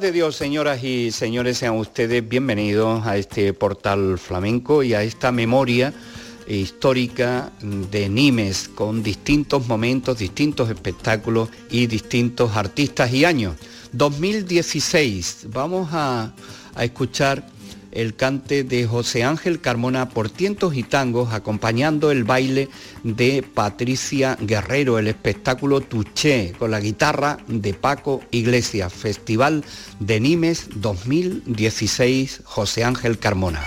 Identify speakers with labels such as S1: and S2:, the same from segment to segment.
S1: De Dios, señoras y señores, sean ustedes bienvenidos a este portal flamenco y a esta memoria histórica de Nimes con distintos momentos, distintos espectáculos y distintos artistas y años. 2016, vamos a, a escuchar el cante de José Ángel Carmona por tientos y tangos, acompañando el baile de Patricia Guerrero, el espectáculo Tuché, con la guitarra de Paco Iglesias, Festival de Nimes 2016, José Ángel Carmona.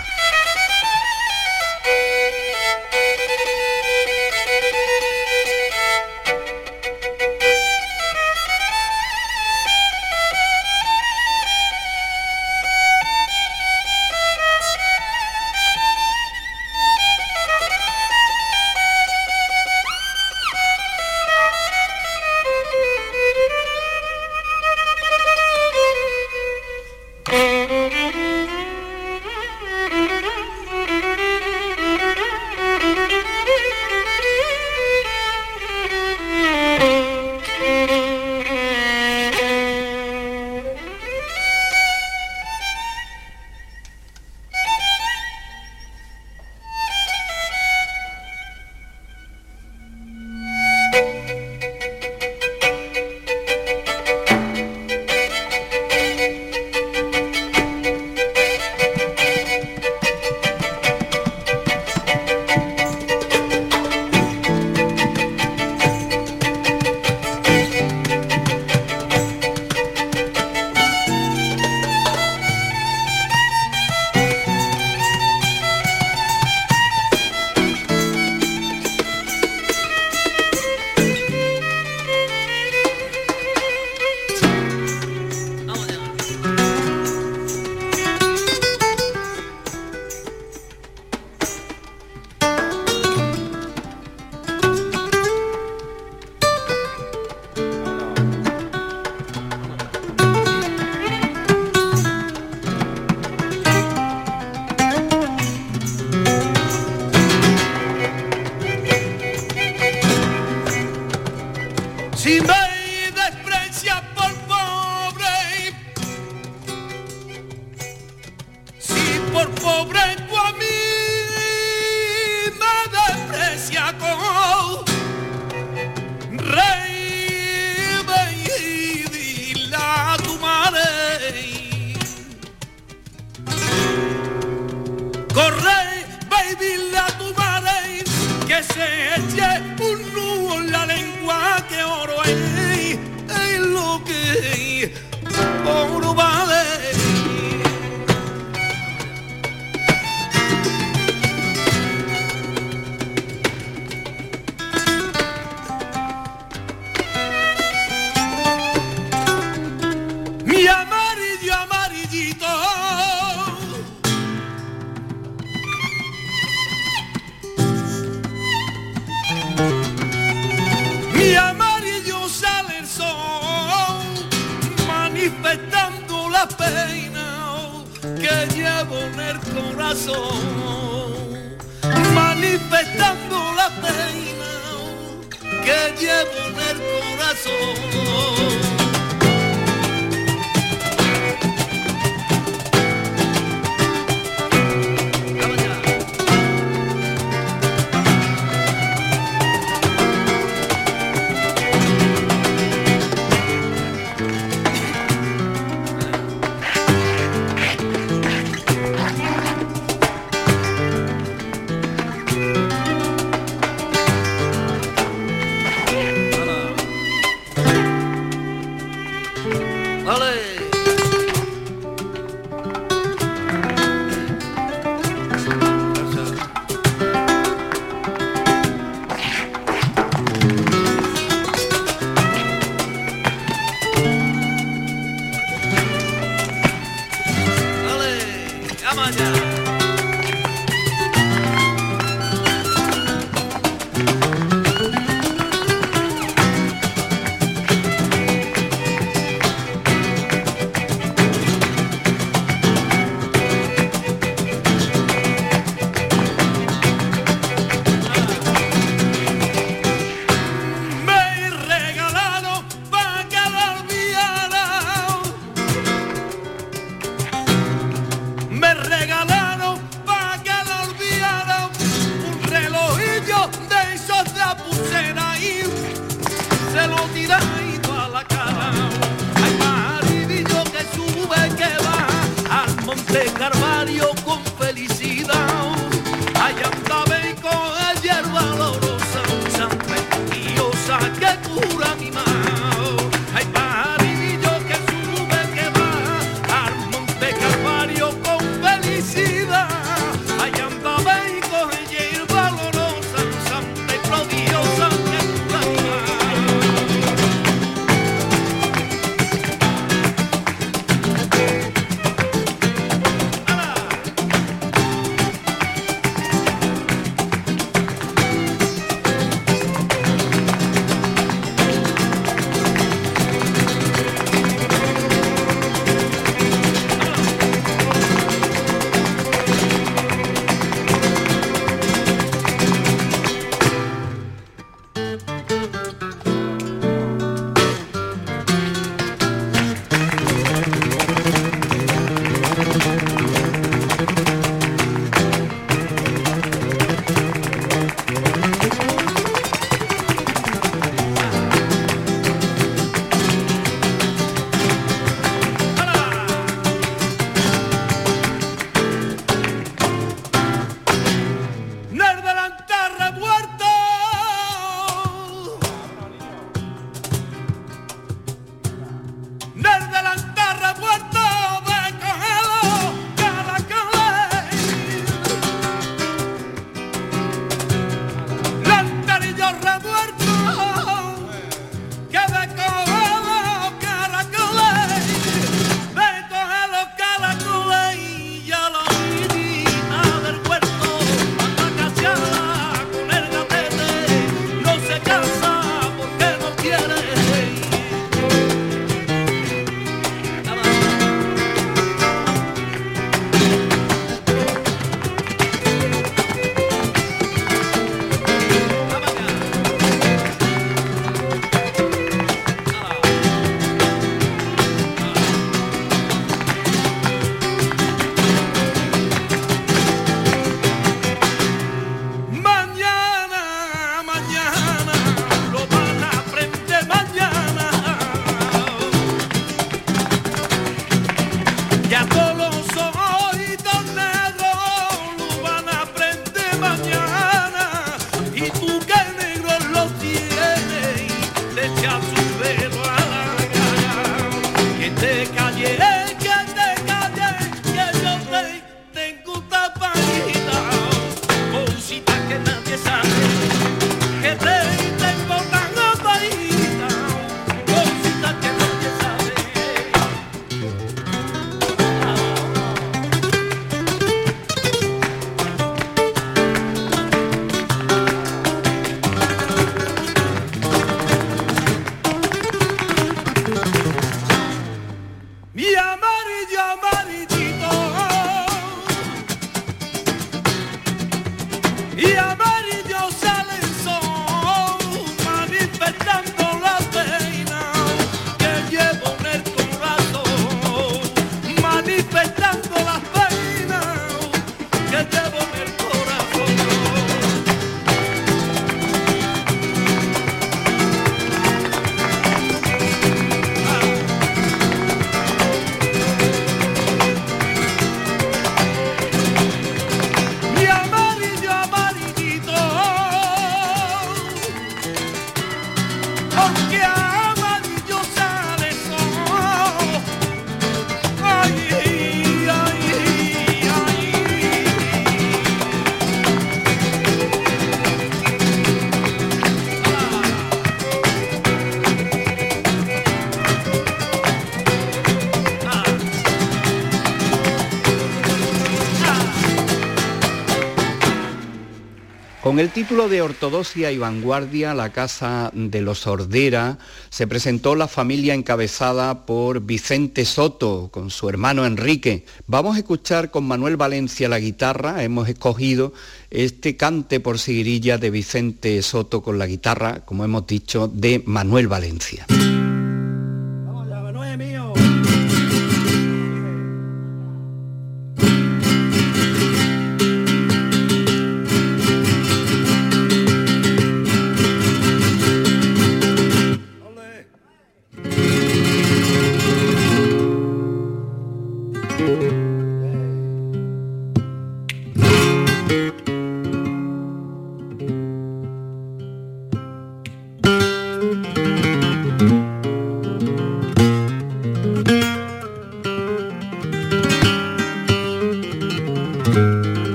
S1: Con el título de Ortodoxia y Vanguardia, la Casa de los Ordera, se presentó la familia encabezada por Vicente Soto, con su hermano Enrique. Vamos a escuchar con Manuel Valencia la guitarra, hemos escogido este cante por seguirilla de Vicente Soto con la guitarra, como hemos dicho, de Manuel Valencia.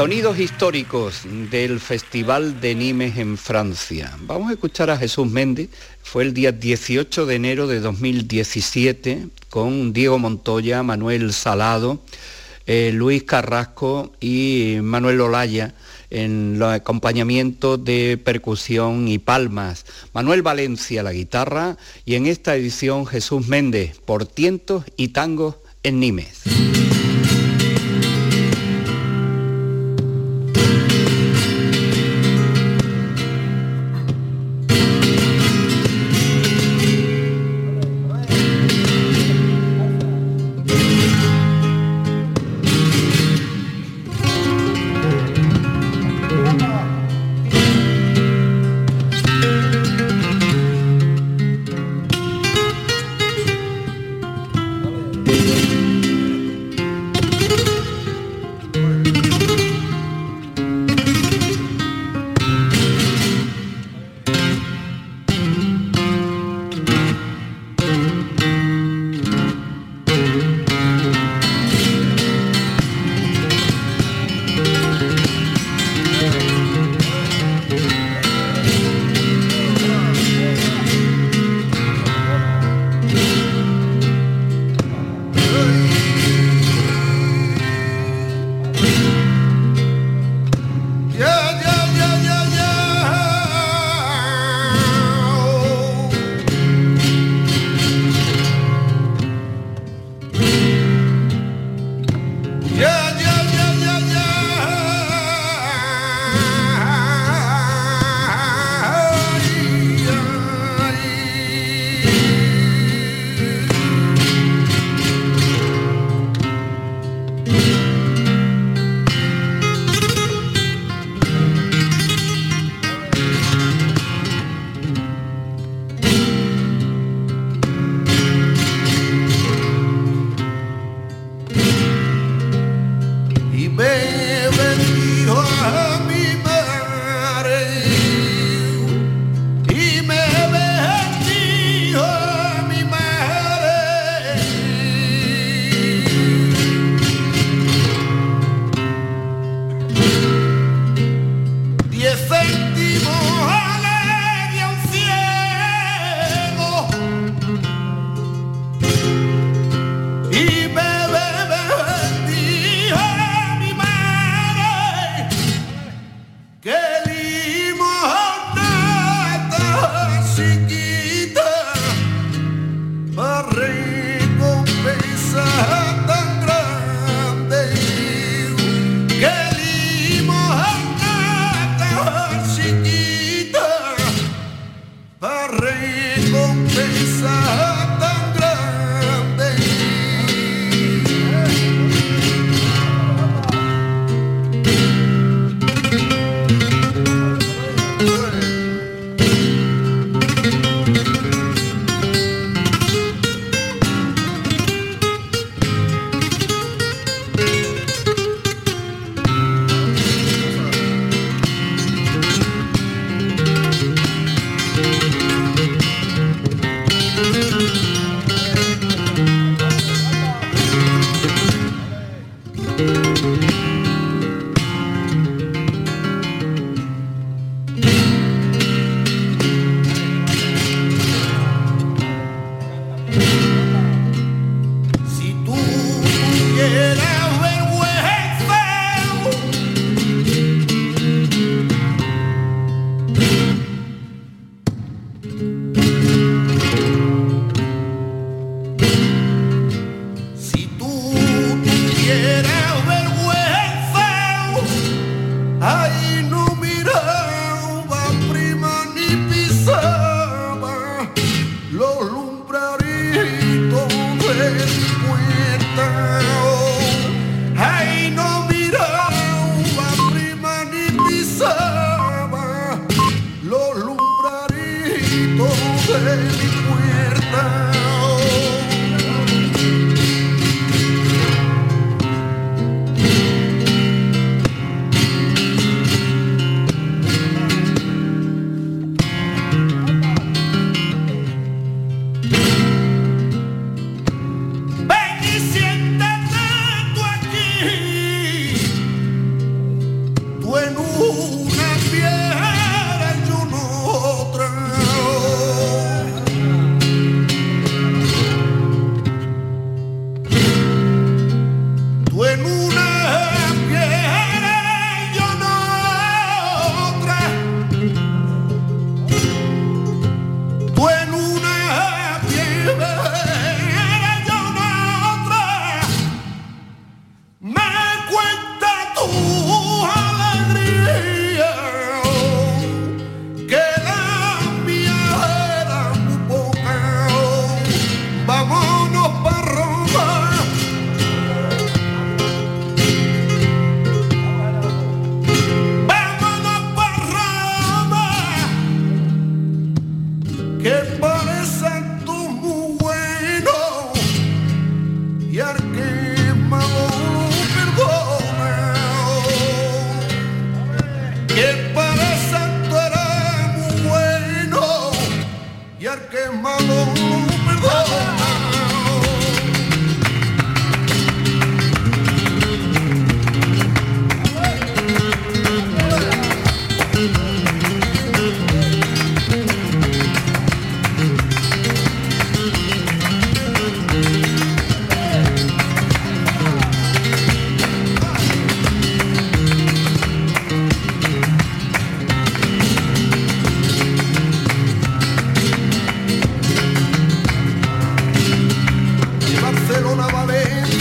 S1: Sonidos históricos del Festival de Nimes en Francia. Vamos a escuchar a Jesús Méndez. Fue el día 18 de enero de 2017 con Diego Montoya, Manuel Salado, eh, Luis Carrasco y Manuel Olaya en los acompañamientos de percusión y palmas. Manuel Valencia la guitarra y en esta edición Jesús Méndez por tientos y tangos en Nimes.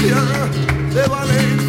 S2: Qué bonito está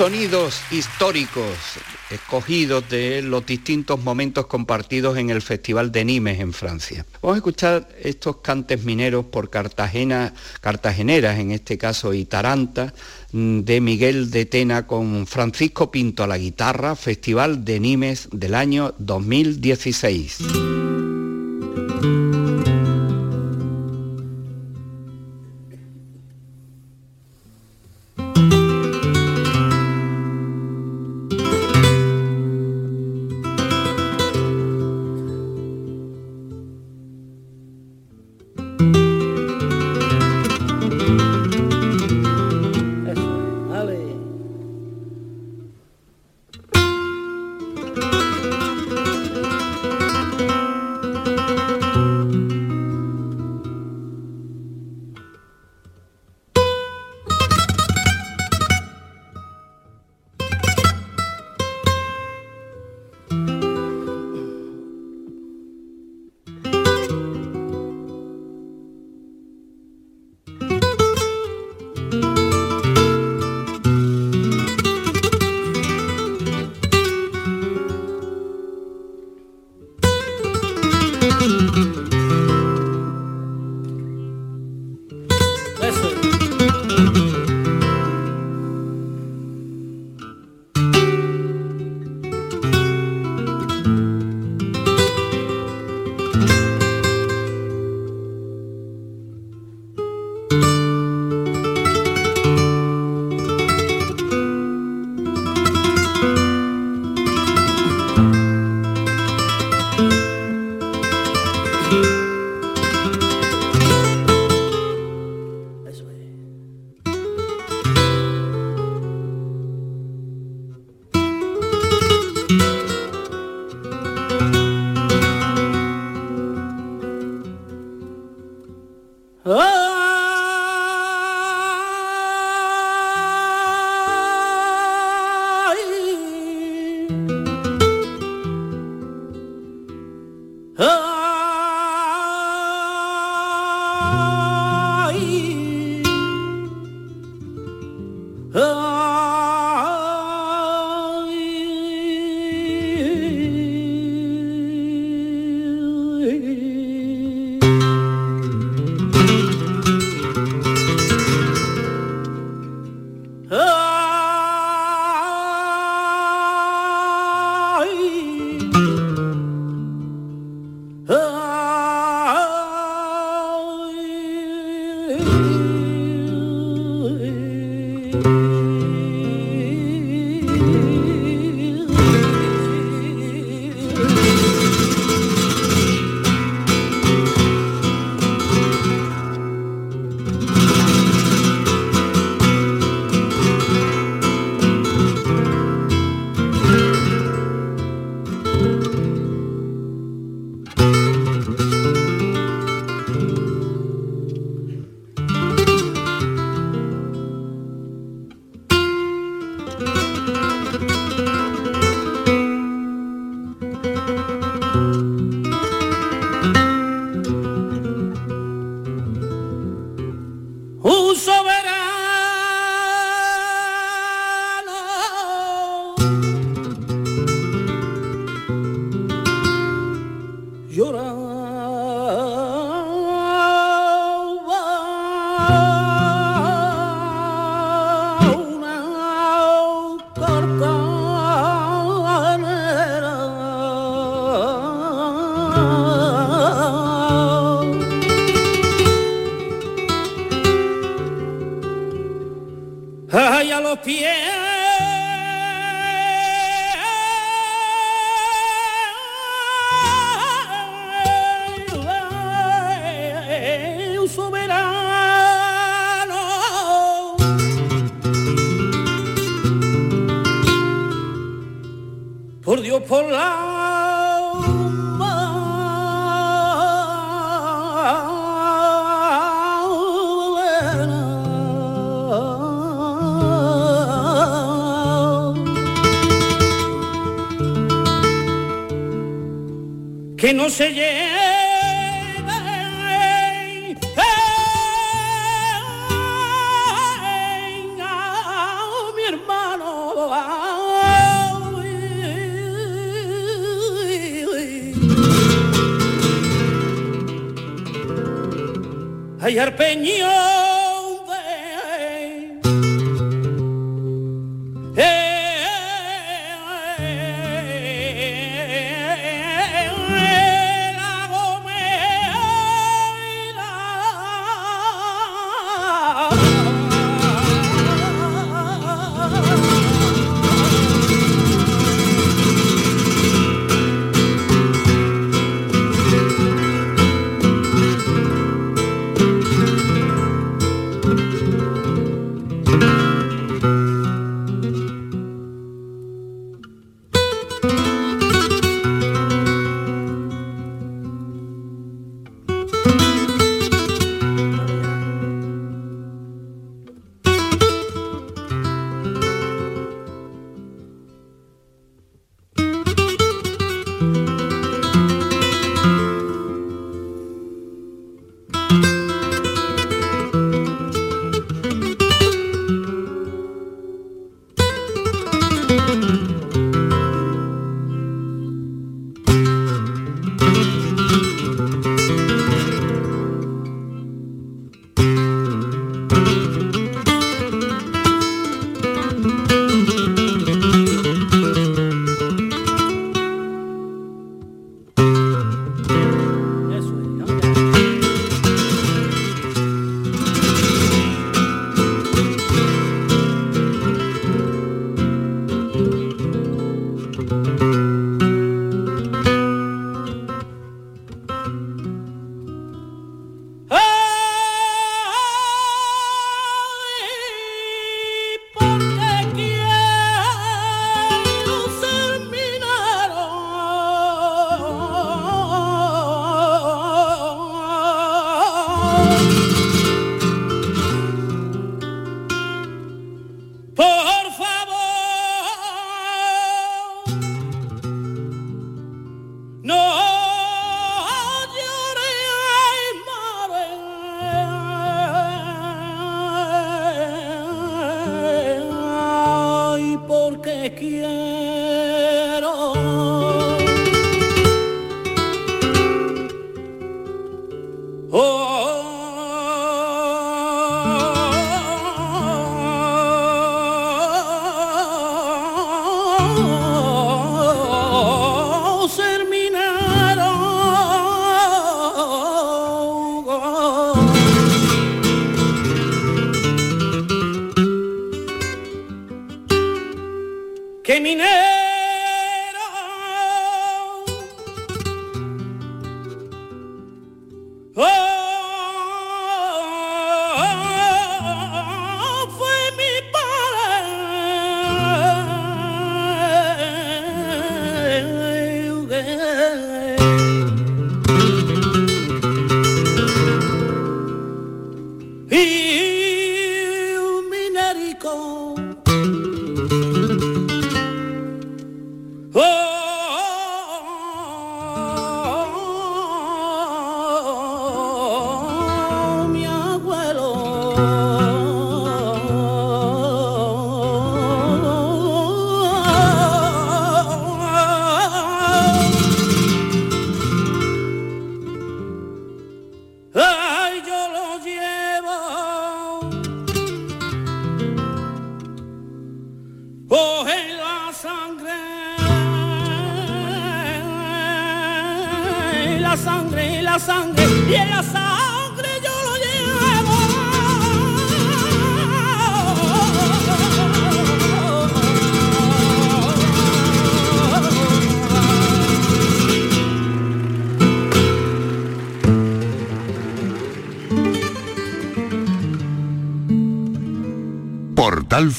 S1: sonidos históricos escogidos de los distintos momentos compartidos en el Festival de Nimes en Francia. Vamos a escuchar estos cantes mineros por Cartagena, cartageneras, en este caso, y Taranta, mm, de Miguel de Tena con Francisco Pinto a la guitarra, Festival de Nimes del año 2016.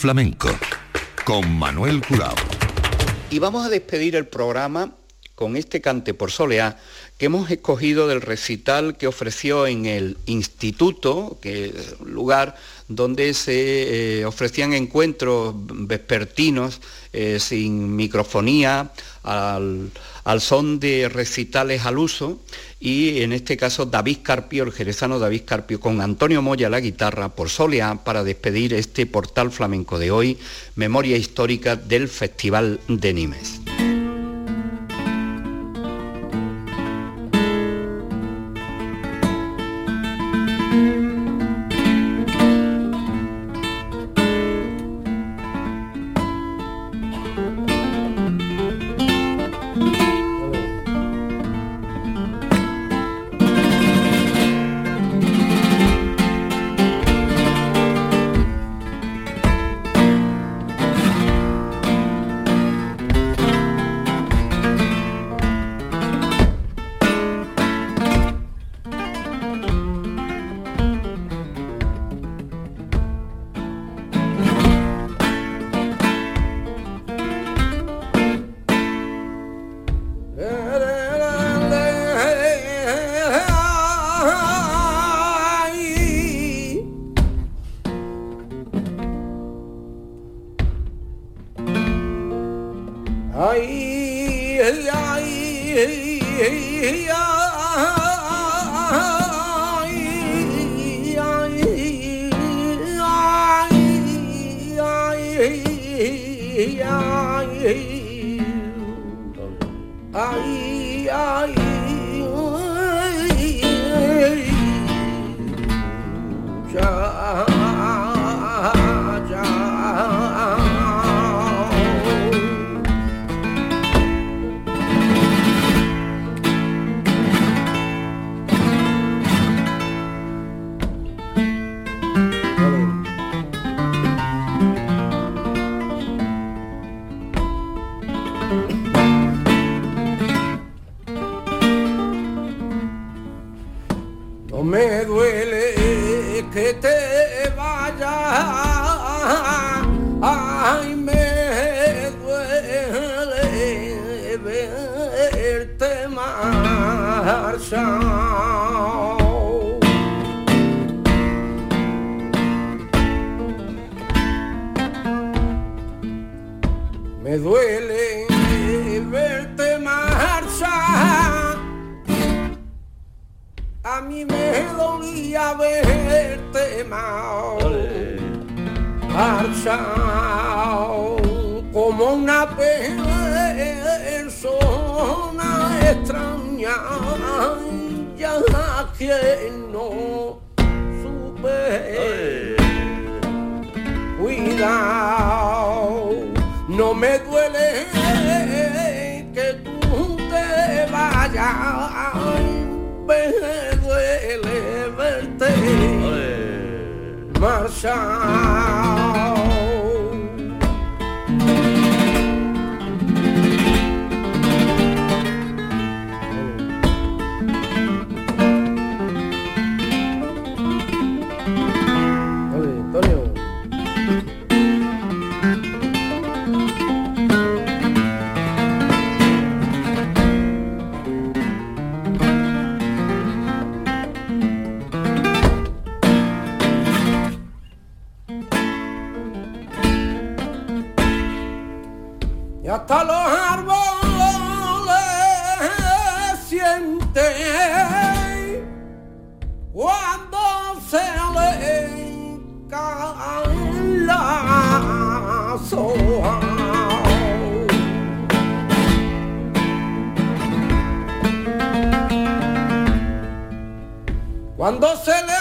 S3: Flamenco con Manuel Curao.
S1: Y vamos a despedir el programa con este cante por soleá que hemos escogido del recital que ofreció en el instituto, que es un lugar donde se eh, ofrecían encuentros vespertinos eh, sin microfonía, al, son de recitales al uso, y en este caso David Carpio, el jerezano David Carpio, con Antonio Moya la guitarra por Soleá para despedir este portal flamenco de hoy, memoria histórica del Festival de Nimes.
S2: quería verte más marchado como una persona extraña ya que no supe cuidado no me duele que tú te vayas. verte marchar. hasta los árboles sienten cuando se le caen las hojas. Cuando se le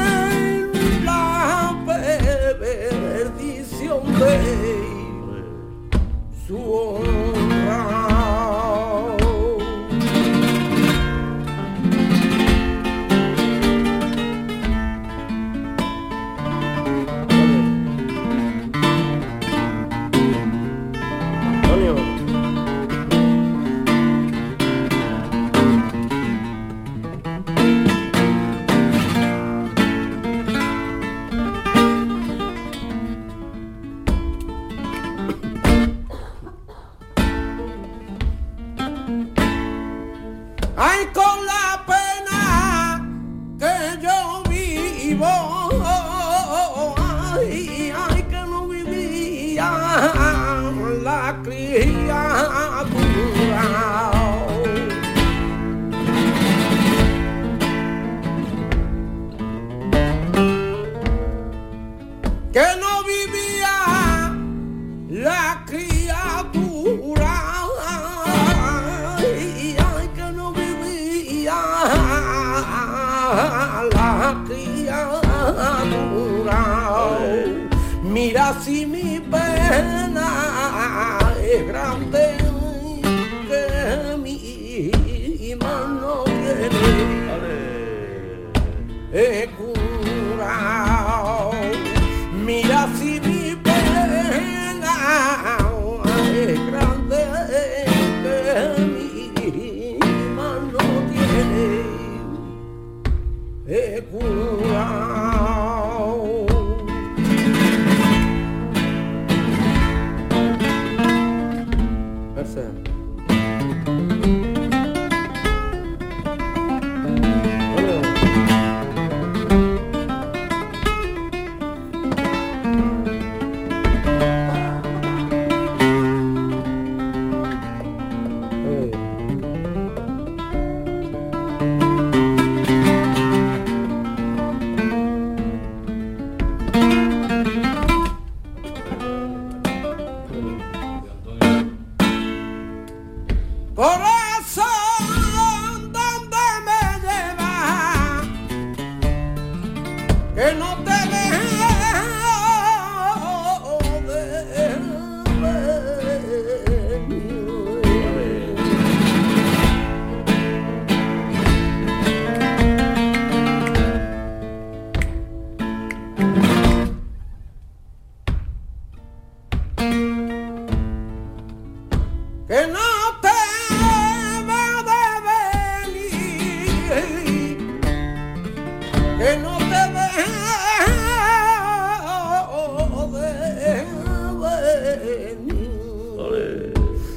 S2: así mi pena es grande.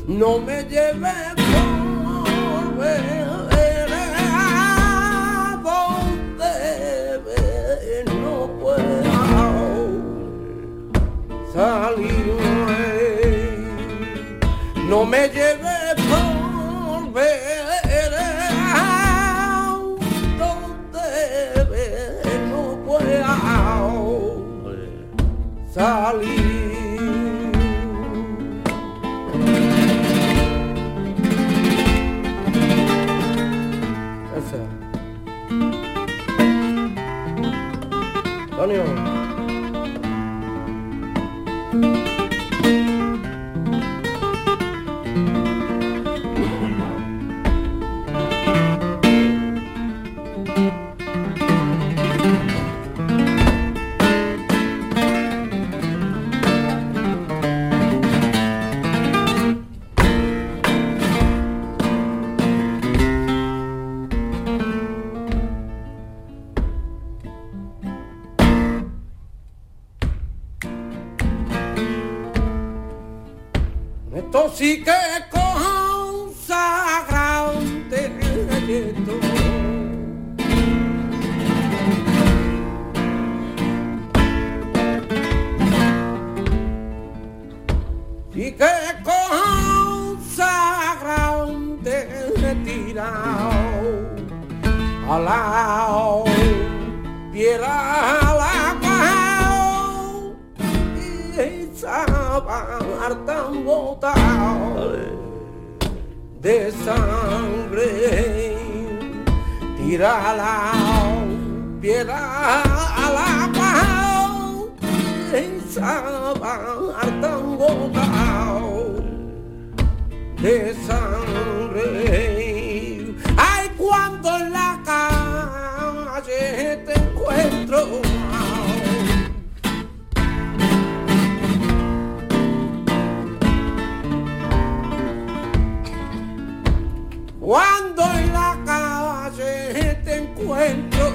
S2: no me lleves por ver a no puedo salir. No me lleve por ver a no puedo salir. de sangre. Tira la piedra a la pau, están botados de sangre. Ay, cuando en la calle te encuentro. cuando en la calle te encuentro.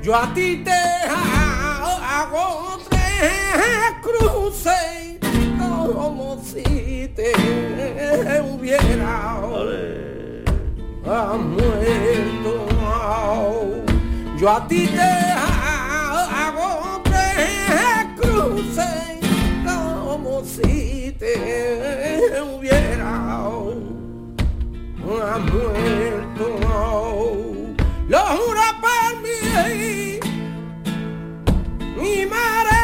S2: Yo a ti te hago tres cruces como si te hubiera muerto. Yo a ti te hago tres cruces si te hubiera muerto. Lo juro por mí, mi madre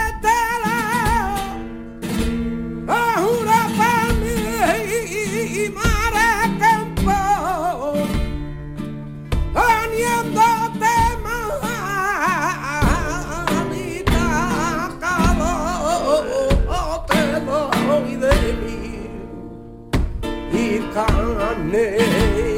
S2: carne.